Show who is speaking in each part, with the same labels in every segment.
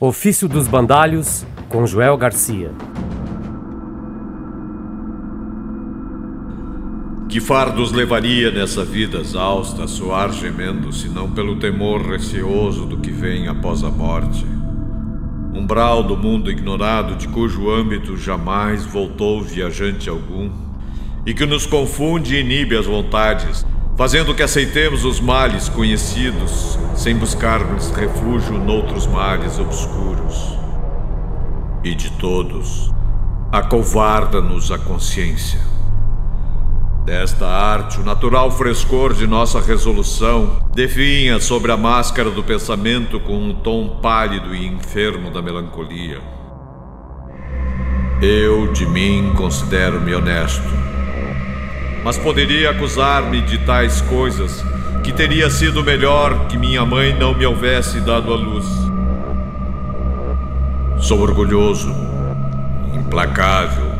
Speaker 1: Ofício dos Bandalhos, com Joel Garcia.
Speaker 2: Que fardos levaria nessa vida exausta a soar gemendo, senão pelo temor receoso do que vem após a morte? Umbral do mundo ignorado, de cujo âmbito jamais voltou viajante algum, e que nos confunde e inibe as vontades, fazendo que aceitemos os males conhecidos, sem buscarmos refúgio noutros males obscuros. E de todos, acovarda-nos a consciência. Desta arte, o natural frescor de nossa resolução definha sobre a máscara do pensamento com um tom pálido e enfermo da melancolia. Eu, de mim, considero-me honesto mas poderia acusar-me de tais coisas que teria sido melhor que minha mãe não me houvesse dado a luz. Sou orgulhoso, implacável,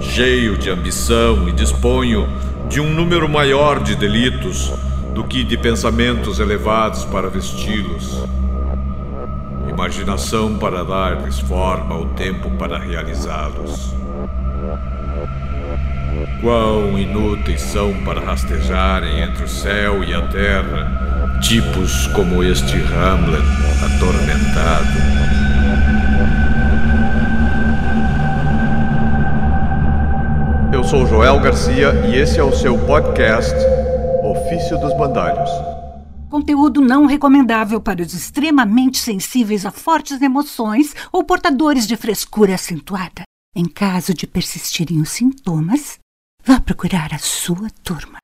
Speaker 2: cheio de ambição e disponho de um número maior de delitos do que de pensamentos elevados para vesti-los. Imaginação para dar-lhes forma, o tempo para realizá-los. Quão inúteis são para rastejarem entre o céu e a terra tipos como este Hamlet atormentado.
Speaker 3: Eu sou Joel Garcia e esse é o seu podcast Ofício dos Bandalhos.
Speaker 4: Conteúdo não recomendável para os extremamente sensíveis a fortes emoções ou portadores de frescura acentuada. Em caso de persistirem os sintomas, Vá procurar a sua turma.